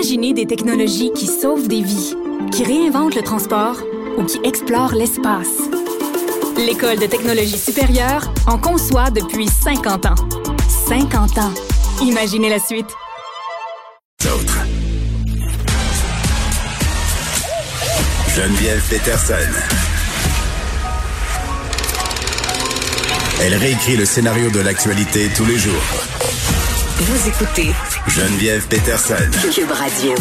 Imaginez des technologies qui sauvent des vies, qui réinventent le transport ou qui explorent l'espace. L'École de technologie supérieure en conçoit depuis 50 ans. 50 ans. Imaginez la suite. Geneviève Peterson. Elle réécrit le scénario de l'actualité tous les jours. Vous écoutez Geneviève Peterson. Cube Radio.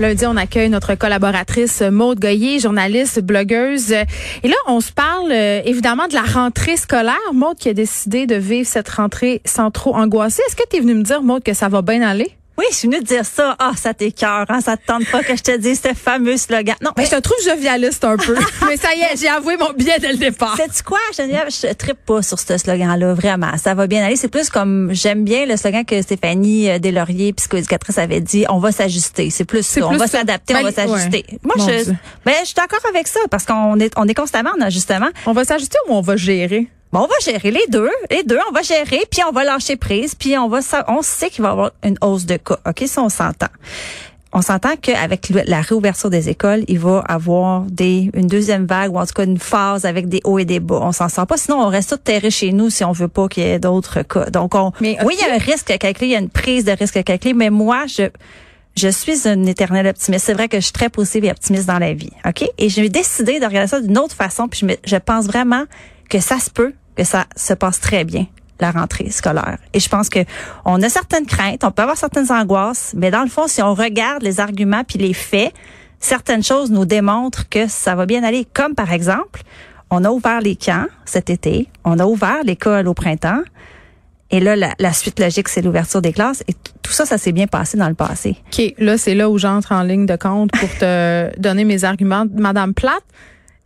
Lundi, on accueille notre collaboratrice Maude Goyer, journaliste, blogueuse. Et là, on se parle euh, évidemment de la rentrée scolaire. Maude qui a décidé de vivre cette rentrée sans trop angoisser. Est-ce que tu es venue me dire, Maude, que ça va bien aller? Oui, je suis venue te dire ça. Ah, ça t'écœure, hein? Ça te tente pas que je te dise ce fameux slogan. Non, mais je te trouve jovialiste un peu. mais ça y est, j'ai avoué mon billet dès le départ. Sais-tu quoi, Geneviève? Je trippe pas sur ce slogan-là, vraiment. Ça va bien aller. C'est plus comme, j'aime bien le slogan que Stéphanie euh, Deslauriers, psychoéducatrice, avait dit, on va s'ajuster. C'est plus ça. On va s'adapter, on va s'ajuster. Moi, je, ben, je suis d'accord avec ça parce qu'on est, on est constamment en ajustement. On va s'ajuster ou on va gérer? Bon, on va gérer les deux, les deux, on va gérer, puis on va lâcher prise, puis on va, on sait qu'il va y avoir une hausse de cas. Ok, ça on s'entend. On s'entend qu'avec la réouverture des écoles, il va avoir des une deuxième vague ou en tout cas une phase avec des hauts et des bas. On s'en sort pas, sinon on reste tout terré chez nous si on veut pas qu'il y ait d'autres cas. Donc on, oui, il y a un risque à calculer, il y a une prise de risque à calculer, mais moi je je suis une éternelle optimiste. C'est vrai que je suis très positive et optimiste dans la vie, ok? Et j'ai décidé de regarder ça d'une autre façon, puis je, je pense vraiment que ça se peut que ça se passe très bien la rentrée scolaire. Et je pense que on a certaines craintes, on peut avoir certaines angoisses, mais dans le fond, si on regarde les arguments puis les faits, certaines choses nous démontrent que ça va bien aller. Comme par exemple, on a ouvert les camps cet été, on a ouvert l'école au printemps, et là, la, suite logique, c'est l'ouverture des classes. Et tout ça, ça s'est bien passé dans le passé. OK. Là, c'est là où j'entre en ligne de compte pour te donner mes arguments. Madame Platte,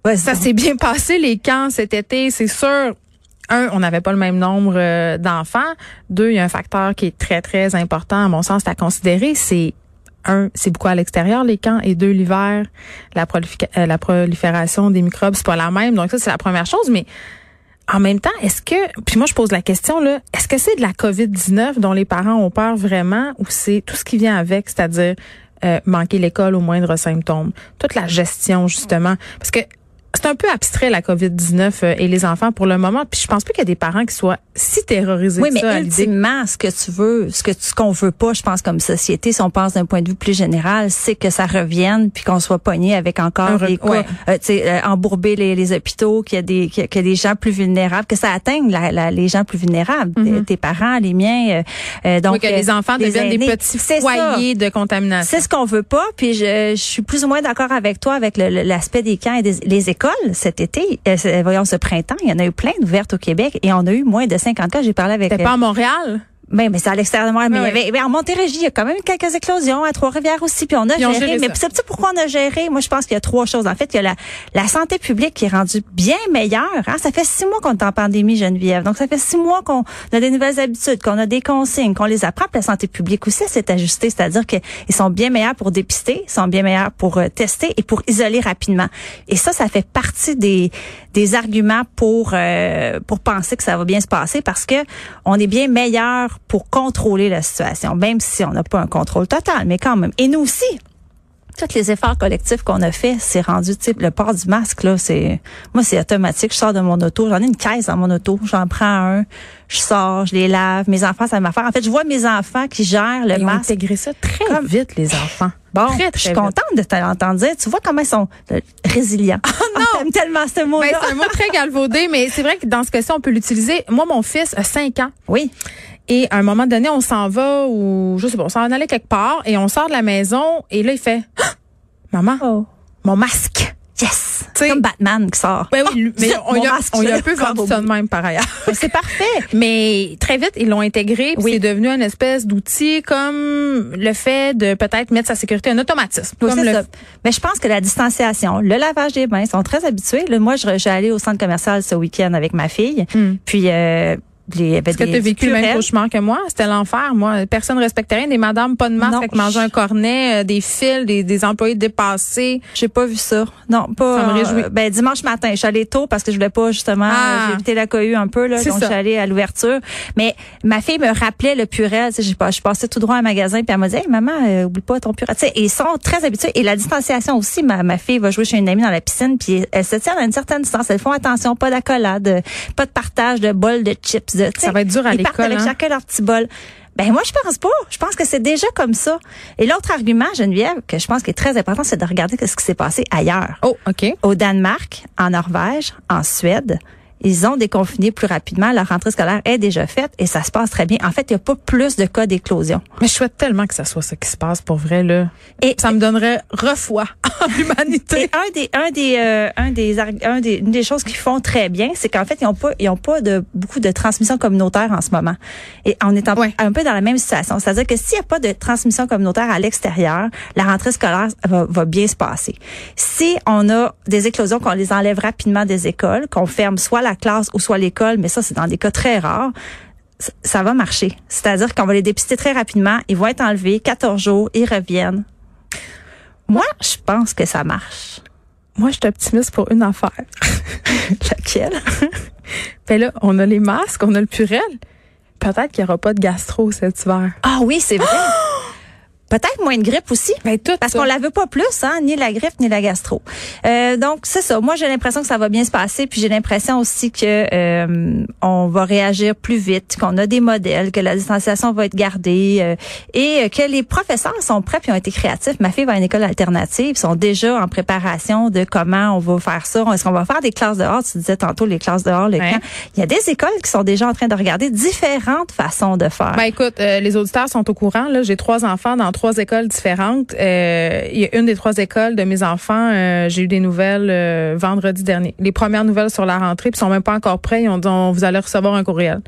Ouais, ça s'est bien passé les camps cet été, c'est sûr. Un, on n'avait pas le même nombre euh, d'enfants. Deux, il y a un facteur qui est très très important à mon sens à considérer, c'est un, c'est beaucoup à l'extérieur les camps et deux l'hiver, la, euh, la prolifération des microbes c'est pas la même. Donc ça c'est la première chose, mais en même temps, est-ce que puis moi je pose la question là, est-ce que c'est de la Covid-19 dont les parents ont peur vraiment ou c'est tout ce qui vient avec, c'est-à-dire euh, manquer l'école au moindre symptôme, toute la gestion justement parce que c'est un peu abstrait la COVID-19 euh, et les enfants pour le moment. Puis je pense plus qu'il y a des parents qui soient si terrorisés oui, que ça. Oui, mais ultimement, ce que tu veux, ce que ce qu'on veut pas, je pense comme société, si on pense d'un point de vue plus général, c'est que ça revienne puis qu'on soit pogné avec encore des quoi, euh, tu sais, euh, embourber les, les hôpitaux, qu'il y a des qu'il y a des gens plus vulnérables, que ça atteigne la, la, les gens plus vulnérables, tes, parents, les miens. Euh, donc que les enfants deviennent des petits foyers de contamination. C'est ce qu'on veut pas. Puis je, je suis plus ou moins d'accord avec toi avec l'aspect des camps et des les écoles cet été, euh, voyons ce printemps, il y en a eu plein d'ouvertes au Québec et on a eu moins de 50 cas. J'ai parlé avec. C'était pas à Montréal? Ben, mais c'est à l'extérieur de moi. Mais, il y avait, en Montérégie, il y a quand même quelques éclosions, à Trois-Rivières aussi, puis on a géré. Mais c'est pourquoi on a géré? Moi, je pense qu'il y a trois choses. En fait, il y a la, la santé publique qui est rendue bien meilleure. Hein? Ça fait six mois qu'on est en pandémie, Geneviève. Donc, ça fait six mois qu'on a des nouvelles habitudes, qu'on a des consignes, qu'on les apprend. Puis la santé publique aussi s'est ajustée. C'est-à-dire qu'ils sont bien meilleurs pour dépister, ils sont bien meilleurs pour euh, tester et pour isoler rapidement. Et ça, ça fait partie des, des arguments pour, euh, pour penser que ça va bien se passer parce que on est bien meilleur pour contrôler la situation, même si on n'a pas un contrôle total, mais quand même. Et nous aussi, tous les efforts collectifs qu'on a fait, c'est rendu type le port du masque là, c'est moi c'est automatique, je sors de mon auto, j'en ai une caisse dans mon auto, j'en prends un, je sors, je les lave, mes enfants ça m'affaire. En fait, je vois mes enfants qui gèrent le Ils masque. Ont intégré ça très vite les enfants. Bon, je suis contente de t'entendre dire. Tu vois comment ils sont euh, résilients. Oh non, J'aime tellement ce mot-là. Ben, c'est un mot très galvaudé, mais c'est vrai que dans ce cas-ci, on peut l'utiliser. Moi, mon fils a 5 ans. Oui. Et à un moment donné, on s'en va ou je sais pas, on s'en allait quelque part et on sort de la maison et là il fait Maman, oh. mon masque. Yes! C'est comme Batman qui sort. Ben oui, mais on, y a, on y a un peu vendu ça de même par ailleurs. c'est parfait. Mais très vite, ils l'ont intégré. Oui. C'est devenu une espèce d'outil comme le fait de peut-être mettre sa sécurité en automatisme. Oui, comme ça. Mais je pense que la distanciation, le lavage des mains, ils sont très habitués. Là, moi, je, suis allée au centre commercial ce week-end avec ma fille. Hmm. Puis, euh, il y avait Est-ce que des tu as vécu le même cauchemar que moi? C'était l'enfer, moi. Personne ne respectait rien. Des madames pas de masque Non. avec manger un cornet, euh, des fils, des, des employés dépassés. J'ai pas vu ça. Non, pas. Ça me réjouit. euh, ben dimanche matin, je suis allée tôt parce que je voulais pas justement Ah. euh, j'ai évité la cohue un peu là, donc ça. je suis allée à l'ouverture. Mais ma fille me rappelait le purel, j'ai pas je passais tout droit à un magasin puis elle m'a dit hey, maman, oublie pas ton purel. Tu sais, et ils sont très habitués et la distanciation aussi. Ma, ma fille va jouer chez une amie dans la piscine puis elle se tient à une certaine distance. Elles font attention, pas d'accolade, pas de partage de bol de chips. Ça va être dur à ils partent l'école, avec hein? chacun leur petit bol. Ben moi je pense pas. Je pense que c'est déjà comme ça. Et l'autre argument, Geneviève, que je pense qui est très important, c'est de regarder ce qui s'est passé ailleurs Oh, OK. au Danemark, en Norvège, en Suède. Ils ont déconfiné plus rapidement. Leur rentrée scolaire est déjà faite et ça se passe très bien. En fait, il n'y a pas plus de cas d'éclosion. Mais je souhaite tellement que ça soit ça qui se passe pour vrai, là. Et- ça me donnerait refoi en l'humanité. un des, un des, euh, un des, un des, une des choses qu'ils font très bien, c'est qu'en fait, ils n'ont pas, ils ont pas de beaucoup de transmission communautaire en ce moment. Et on est en- Ouais. un peu dans la même situation. C'est-à-dire que s'il n'y a pas de transmission communautaire à l'extérieur, la rentrée scolaire va, va bien se passer. Si on a des éclosions, qu'on les enlève rapidement des écoles, qu'on ferme soit la classe ou soit l'école, mais ça, c'est dans des cas très rares, ça va marcher. C'est-à-dire qu'on va les dépister très rapidement, ils vont être enlevés, 14 jours, ils reviennent. Moi, je pense que ça marche. Moi, je suis optimiste pour une affaire. Laquelle? Ben là, on a les masques, on a le purel. Peut-être qu'il n'y aura pas de gastro cet hiver. Ah oui, c'est vrai. Peut-être moins de grippe aussi. Ben, tout Parce qu'on la veut pas plus, hein, ni la grippe ni la gastro. Euh, donc c'est ça. Moi j'ai l'impression que ça va bien se passer, puis j'ai l'impression aussi que euh, on va réagir plus vite, qu'on a des modèles, que la distanciation va être gardée euh, et que les professeurs sont prêts puis ont été créatifs. Ma fille va à une école alternative, ils sont déjà en préparation de comment on va faire ça. Est-ce qu'on va faire des classes dehors? Tu disais tantôt les classes dehors, le Ouais. camp. Il y a des écoles qui sont déjà en train de regarder différentes façons de faire. Ben écoute, euh, les auditeurs sont au courant. Là, j'ai trois enfants dans trois écoles différentes. Euh, Il y a une des trois écoles de mes enfants. euh, j'ai eu des nouvelles euh, vendredi dernier. Les premières nouvelles sur la rentrée, puis ils sont même pas encore prêts. Ils ont dit on, vous allez recevoir un courriel.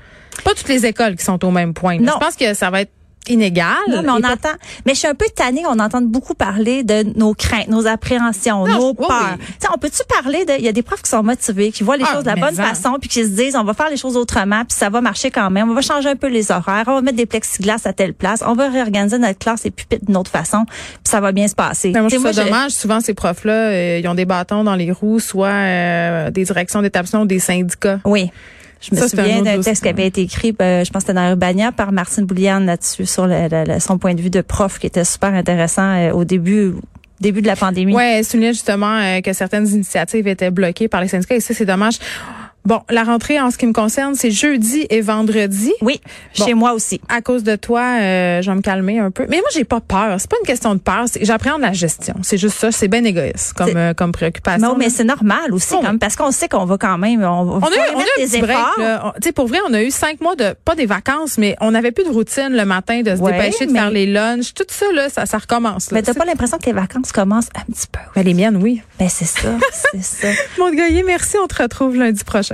Pas toutes les écoles qui sont au même point. là. Non. Je pense que ça va être inégal. Non, mais on Et entend. Mais je suis un peu tannée. On entend beaucoup parler de nos craintes, nos appréhensions, Non, nos oui, peurs. oui. On peut-tu parler de. Il y a des profs qui sont motivés, qui voient les Ah, choses de la mais bonne en. façon, puis qui se disent, on va faire les choses autrement, puis ça va marcher quand même. On va changer un peu les horaires. On va mettre des plexiglas à telle place. On va réorganiser notre classe et pupitres d'une autre façon, puis ça va bien se passer. Ben, moi, je trouve ça dommage. Souvent, ces profs-là, euh, ils ont des bâtons dans les roues, soit euh, des directions d'établissement ou des syndicats. Oui. Je me Ça, souviens d'un texte qui avait été écrit, euh, je pense que c'était dans Urbania, par Martine Bouliane là-dessus, sur le- le- le- son point de vue de prof, qui était super intéressant euh, au début, début de la pandémie. Ouais, elle soulignait justement euh, que certaines initiatives étaient bloquées par les syndicats et ça, c'est dommage. Bon, la rentrée, en ce qui me concerne, c'est jeudi et vendredi. Oui, Bon. chez moi aussi. À cause de toi, euh, je vais me calmer un peu. Mais moi, j'ai pas peur. C'est pas une question de peur. J'appréhende la gestion. C'est juste ça. C'est bien égoïste comme, euh, comme préoccupation. Non, mais c'est normal aussi, Oh. quand même, parce qu'on sait qu'on va quand même, on, va on a on a des efforts. Tu sais, pour vrai, on a eu cinq mois de pas des vacances, mais on n'avait plus de routine le matin de se Ouais, dépêcher de mais- faire les lunchs. Tout ça là, ça, ça recommence. Là. Mais t'as pas l'impression que les vacances commencent un petit peu? Ben, les miennes, oui. Ben c'est ça, c'est ça. Mon merci. On te retrouve lundi prochain.